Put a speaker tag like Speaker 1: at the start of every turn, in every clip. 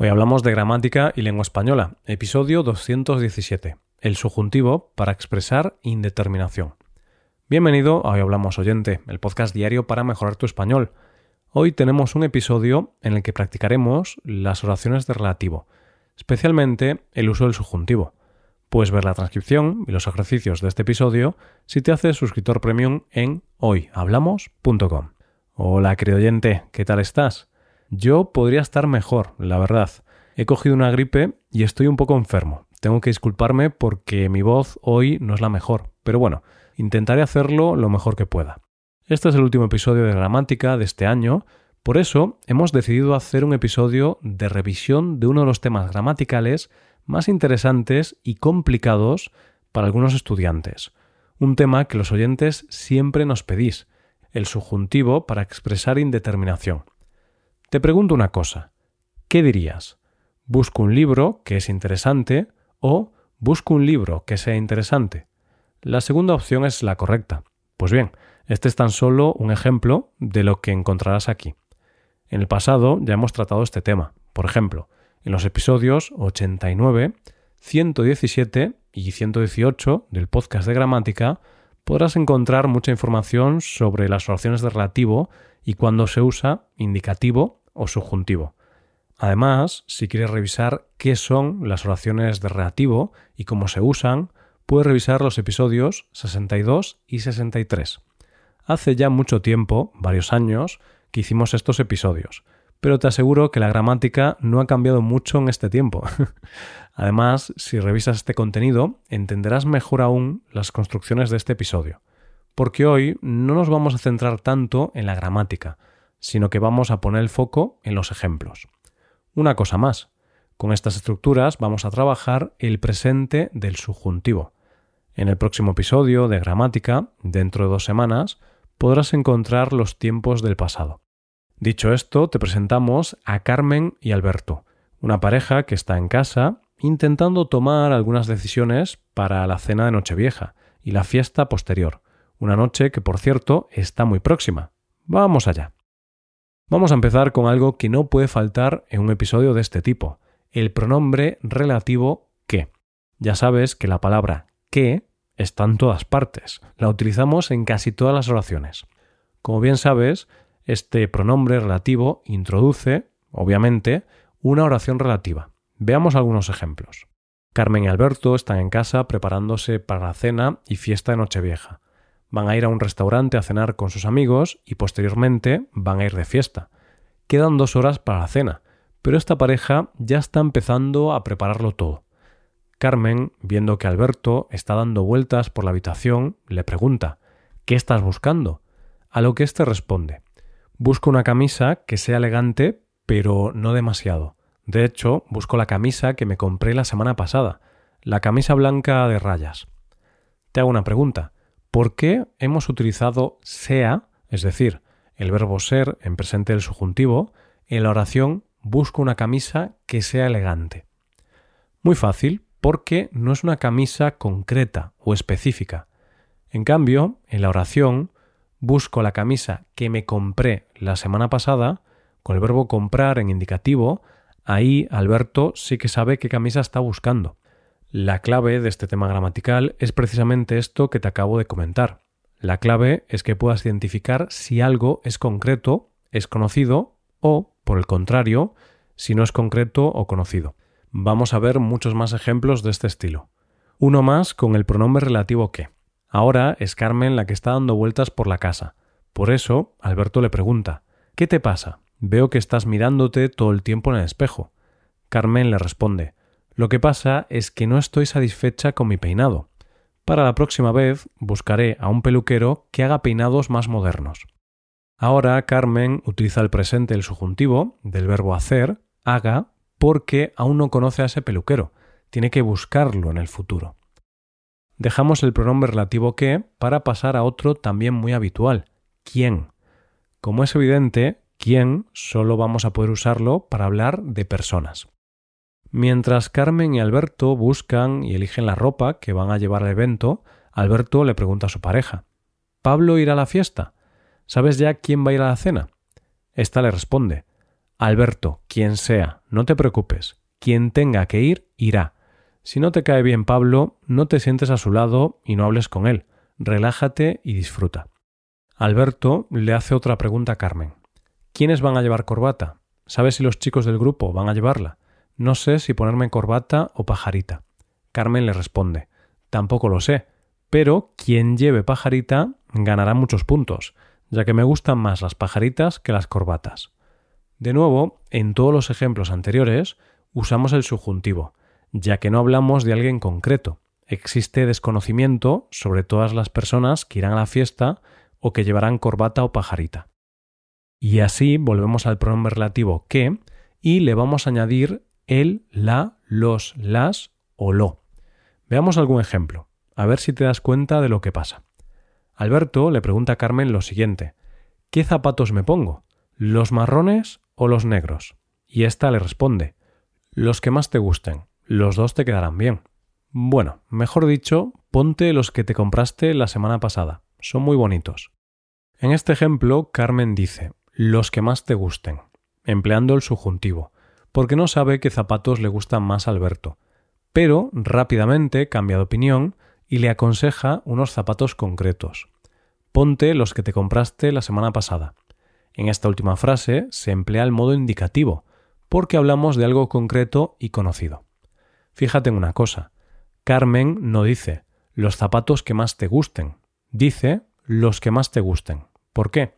Speaker 1: Hoy hablamos de gramática y lengua española, episodio 217, el subjuntivo para expresar indeterminación. Bienvenido a Hoy Hablamos Oyente, el podcast diario para mejorar tu español. Hoy tenemos un episodio en el que practicaremos las oraciones de relativo, especialmente el uso del subjuntivo. Puedes ver la transcripción y los ejercicios de este episodio si te haces suscriptor premium en hoyhablamos.com. Hola, querido oyente, ¿qué tal estás? Yo podría estar mejor, la verdad. He cogido una gripe y estoy un poco enfermo. Tengo que disculparme porque mi voz hoy no es la mejor, pero bueno, intentaré hacerlo lo mejor que pueda. Este es el último episodio de gramática de este año, por eso hemos decidido hacer un episodio de revisión de uno de los temas gramaticales más interesantes y complicados para algunos estudiantes. Un tema que los oyentes siempre nos pedís, el subjuntivo para expresar indeterminación. Te pregunto una cosa. ¿Qué dirías? ¿Busco un libro que es interesante o busco un libro que sea interesante? La segunda opción es la correcta. Pues bien, este es tan solo un ejemplo de lo que encontrarás aquí. En el pasado ya hemos tratado este tema. Por ejemplo, en los episodios 89, 117 y 118 del podcast de gramática podrás encontrar mucha información sobre las oraciones de relativo y cuándo se usa indicativo o subjuntivo. Además, si quieres revisar qué son las oraciones de relativo y cómo se usan, puedes revisar los episodios 62 y 63. Hace ya mucho tiempo, varios años, que hicimos estos episodios, pero te aseguro que la gramática no ha cambiado mucho en este tiempo. Además, si revisas este contenido, entenderás mejor aún las construcciones de este episodio, porque hoy no nos vamos a centrar tanto en la gramática, sino que vamos a poner el foco en los ejemplos. Una cosa más, con estas estructuras vamos a trabajar el presente del subjuntivo. En el próximo episodio de gramática, dentro de dos semanas, podrás encontrar los tiempos del pasado. Dicho esto, te presentamos a Carmen y Alberto, una pareja que está en casa intentando tomar algunas decisiones para la cena de Nochevieja y la fiesta posterior, una noche que por cierto está muy próxima. Vamos allá. Vamos a empezar con algo que no puede faltar en un episodio de este tipo, el pronombre relativo que. Ya sabes que la palabra que está en todas partes, la utilizamos en casi todas las oraciones. Como bien sabes, este pronombre relativo introduce, obviamente, una oración relativa. Veamos algunos ejemplos. Carmen y Alberto están en casa preparándose para la cena y fiesta de Nochevieja. Van a ir a un restaurante a cenar con sus amigos y posteriormente van a ir de fiesta. Quedan dos horas para la cena, pero esta pareja ya está empezando a prepararlo todo. Carmen, viendo que Alberto está dando vueltas por la habitación, le pregunta ¿Qué estás buscando? A lo que éste responde Busco una camisa que sea elegante, pero no demasiado. De hecho, busco la camisa que me compré la semana pasada, la camisa blanca de rayas. Te hago una pregunta. ¿Por qué hemos utilizado sea, es decir, el verbo ser en presente del subjuntivo, en la oración busco una camisa que sea elegante? Muy fácil, porque no es una camisa concreta o específica. En cambio, en la oración busco la camisa que me compré la semana pasada, con el verbo comprar en indicativo, ahí Alberto sí que sabe qué camisa está buscando. La clave de este tema gramatical es precisamente esto que te acabo de comentar. La clave es que puedas identificar si algo es concreto, es conocido o, por el contrario, si no es concreto o conocido. Vamos a ver muchos más ejemplos de este estilo. Uno más con el pronombre relativo que. Ahora es Carmen la que está dando vueltas por la casa. Por eso, Alberto le pregunta ¿Qué te pasa? Veo que estás mirándote todo el tiempo en el espejo. Carmen le responde Lo que pasa es que no estoy satisfecha con mi peinado. Para la próxima vez buscaré a un peluquero que haga peinados más modernos. Ahora Carmen utiliza el presente del subjuntivo del verbo hacer, haga, porque aún no conoce a ese peluquero. Tiene que buscarlo en el futuro dejamos el pronombre relativo que para pasar a otro también muy habitual, quién. Como es evidente, quién solo vamos a poder usarlo para hablar de personas. Mientras Carmen y Alberto buscan y eligen la ropa que van a llevar al evento, Alberto le pregunta a su pareja ¿Pablo irá a la fiesta? ¿Sabes ya quién va a ir a la cena? Esta le responde Alberto, quien sea, no te preocupes. Quien tenga que ir, irá. Si no te cae bien Pablo, no te sientes a su lado y no hables con él. Relájate y disfruta. Alberto le hace otra pregunta a Carmen. ¿Quiénes van a llevar corbata? ¿Sabes si los chicos del grupo van a llevarla? No sé si ponerme corbata o pajarita. Carmen le responde. Tampoco lo sé, pero quien lleve pajarita ganará muchos puntos, ya que me gustan más las pajaritas que las corbatas. De nuevo, en todos los ejemplos anteriores usamos el subjuntivo, ya que no hablamos de alguien concreto. Existe desconocimiento sobre todas las personas que irán a la fiesta o que llevarán corbata o pajarita. Y así volvemos al pronombre relativo que y le vamos a añadir el, la, los, las o lo. Veamos algún ejemplo, a ver si te das cuenta de lo que pasa. Alberto le pregunta a Carmen lo siguiente ¿Qué zapatos me pongo? ¿Los marrones o los negros? Y ésta le responde Los que más te gusten, los dos te quedarán bien. Bueno, mejor dicho, ponte los que te compraste la semana pasada, son muy bonitos. En este ejemplo, Carmen dice los que más te gusten, empleando el subjuntivo, porque no sabe qué zapatos le gustan más a Alberto, pero rápidamente cambia de opinión y le aconseja unos zapatos concretos. Ponte los que te compraste la semana pasada. En esta última frase se emplea el modo indicativo, porque hablamos de algo concreto y conocido. Fíjate en una cosa. Carmen no dice los zapatos que más te gusten, dice los que más te gusten. ¿Por qué?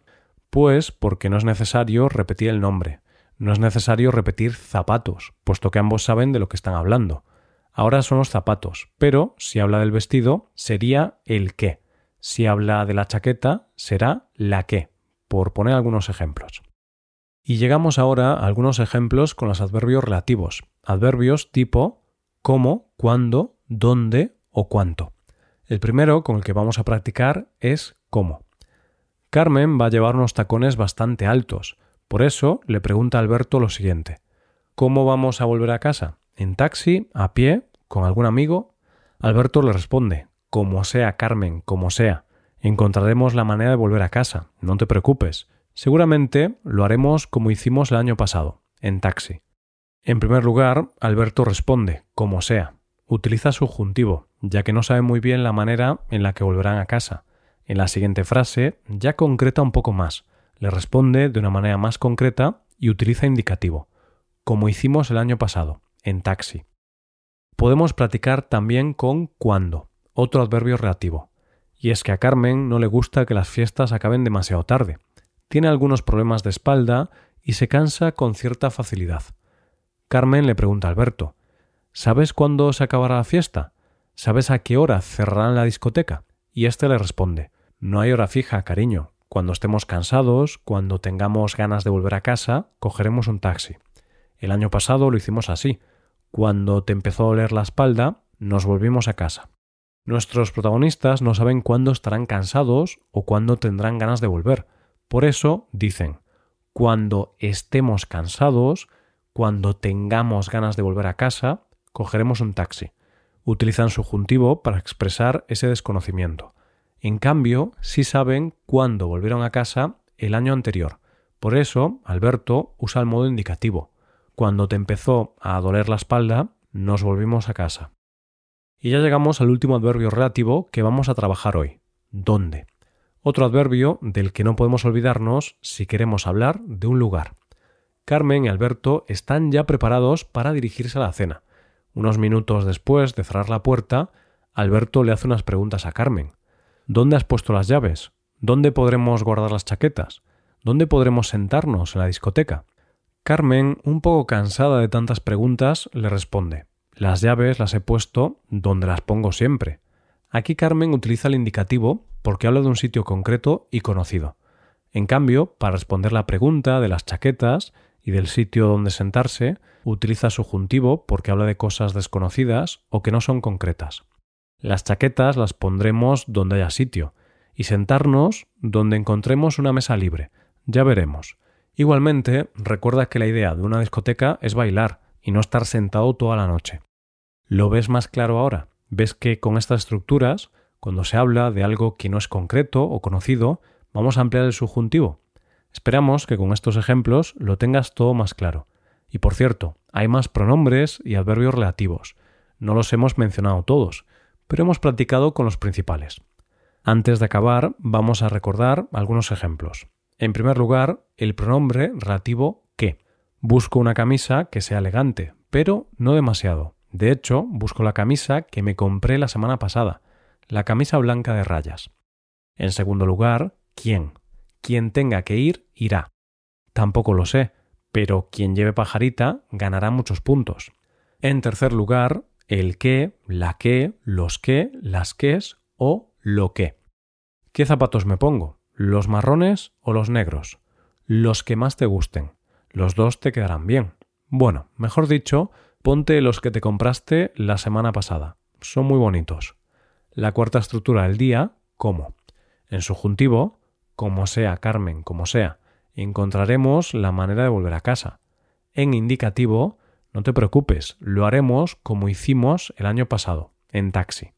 Speaker 1: Pues porque no es necesario repetir el nombre, no es necesario repetir zapatos, puesto que ambos saben de lo que están hablando. Ahora son los zapatos, pero si habla del vestido, sería el qué. Si habla de la chaqueta, será la qué, por poner algunos ejemplos. Y llegamos ahora a algunos ejemplos con los adverbios relativos, adverbios tipo cómo, cuándo, dónde o cuánto. El primero con el que vamos a practicar es cómo. Carmen va a llevar unos tacones bastante altos, por eso le pregunta a Alberto lo siguiente ¿Cómo vamos a volver a casa? ¿En taxi? ¿A pie? ¿Con algún amigo? Alberto le responde, como sea, Carmen, como sea. Encontraremos la manera de volver a casa, no te preocupes. Seguramente lo haremos como hicimos el año pasado, en taxi. En primer lugar, Alberto responde, como sea. Utiliza subjuntivo, ya que no sabe muy bien la manera en la que volverán a casa. En la siguiente frase ya concreta un poco más, le responde de una manera más concreta y utiliza indicativo, como hicimos el año pasado, en taxi. Podemos practicar también con cuando, otro adverbio relativo. Y es que a Carmen no le gusta que las fiestas acaben demasiado tarde. Tiene algunos problemas de espalda y se cansa con cierta facilidad. Carmen le pregunta a Alberto ¿Sabes cuándo se acabará la fiesta? ¿Sabes a qué hora cerrarán la discoteca? Y éste le responde No hay hora fija, cariño. Cuando estemos cansados, cuando tengamos ganas de volver a casa, cogeremos un taxi. El año pasado lo hicimos así. Cuando te empezó a doler la espalda, nos volvimos a casa. Nuestros protagonistas no saben cuándo estarán cansados o cuándo tendrán ganas de volver. Por eso dicen, cuando estemos cansados, cuando tengamos ganas de volver a casa, cogeremos un taxi. Utilizan subjuntivo para expresar ese desconocimiento. En cambio, sí saben cuándo volvieron a casa el año anterior. Por eso, Alberto usa el modo indicativo. Cuando te empezó a doler la espalda, nos volvimos a casa. Y ya llegamos al último adverbio relativo que vamos a trabajar hoy. ¿Dónde? Otro adverbio del que no podemos olvidarnos si queremos hablar de un lugar. Carmen y Alberto están ya preparados para dirigirse a la cena. Unos minutos después de cerrar la puerta, Alberto le hace unas preguntas a Carmen. ¿Dónde has puesto las llaves? ¿Dónde podremos guardar las chaquetas? ¿Dónde podremos sentarnos en la discoteca? Carmen, un poco cansada de tantas preguntas, le responde Las llaves las he puesto donde las pongo siempre. Aquí Carmen utiliza el indicativo porque habla de un sitio concreto y conocido. En cambio, para responder la pregunta de las chaquetas y del sitio donde sentarse, utiliza subjuntivo porque habla de cosas desconocidas o que no son concretas. Las chaquetas las pondremos donde haya sitio y sentarnos donde encontremos una mesa libre. Ya veremos. Igualmente, recuerda que la idea de una discoteca es bailar y no estar sentado toda la noche. ¿Lo ves más claro ahora? ¿Ves que con estas estructuras, cuando se habla de algo que no es concreto o conocido, vamos a ampliar el subjuntivo? Esperamos que con estos ejemplos lo tengas todo más claro. Y por cierto, hay más pronombres y adverbios relativos. No los hemos mencionado todos, pero hemos practicado con los principales. Antes de acabar, vamos a recordar algunos ejemplos. En primer lugar, el pronombre relativo que. Busco una camisa que sea elegante, pero no demasiado. De hecho, busco la camisa que me compré la semana pasada, la camisa blanca de rayas. En segundo lugar, quién. Quien tenga que ir, irá. Tampoco lo sé, pero quien lleve pajarita ganará muchos puntos. En tercer lugar, el qué, la qué, los qué, las qués o lo qué. ¿Qué zapatos me pongo? ¿Los marrones o los negros? Los que más te gusten. Los dos te quedarán bien. Bueno, mejor dicho, ponte los que te compraste la semana pasada. Son muy bonitos. La cuarta estructura del día, ¿cómo? En subjuntivo, como sea, Carmen, como sea, encontraremos la manera de volver a casa. En indicativo, no te preocupes, lo haremos como hicimos el año pasado, en taxi.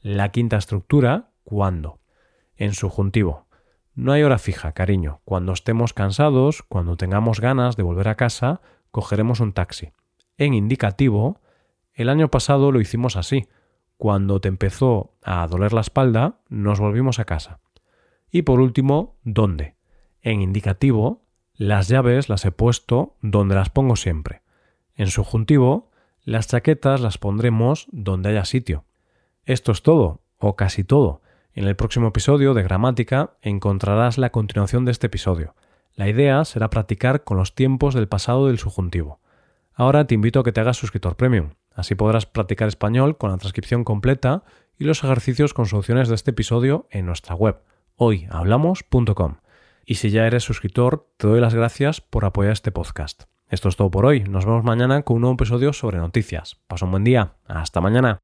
Speaker 1: La quinta estructura, ¿cuándo? En subjuntivo. No hay hora fija, cariño. Cuando estemos cansados, cuando tengamos ganas de volver a casa, cogeremos un taxi. En indicativo, el año pasado lo hicimos así. Cuando te empezó a doler la espalda, nos volvimos a casa. Y por último, ¿dónde? En indicativo, las llaves las he puesto donde las pongo siempre. En subjuntivo, las chaquetas las pondremos donde haya sitio. Esto es todo, o casi todo. En el próximo episodio de gramática encontrarás la continuación de este episodio. La idea será practicar con los tiempos del pasado del subjuntivo. Ahora te invito a que te hagas suscriptor premium. Así podrás practicar español con la transcripción completa y los ejercicios con soluciones de este episodio en nuestra web hoyhablamos.com. Y si ya eres suscriptor, te doy las gracias por apoyar este podcast. Esto es todo por hoy. Nos vemos mañana con un nuevo episodio sobre noticias. Pasa un buen día. Hasta mañana.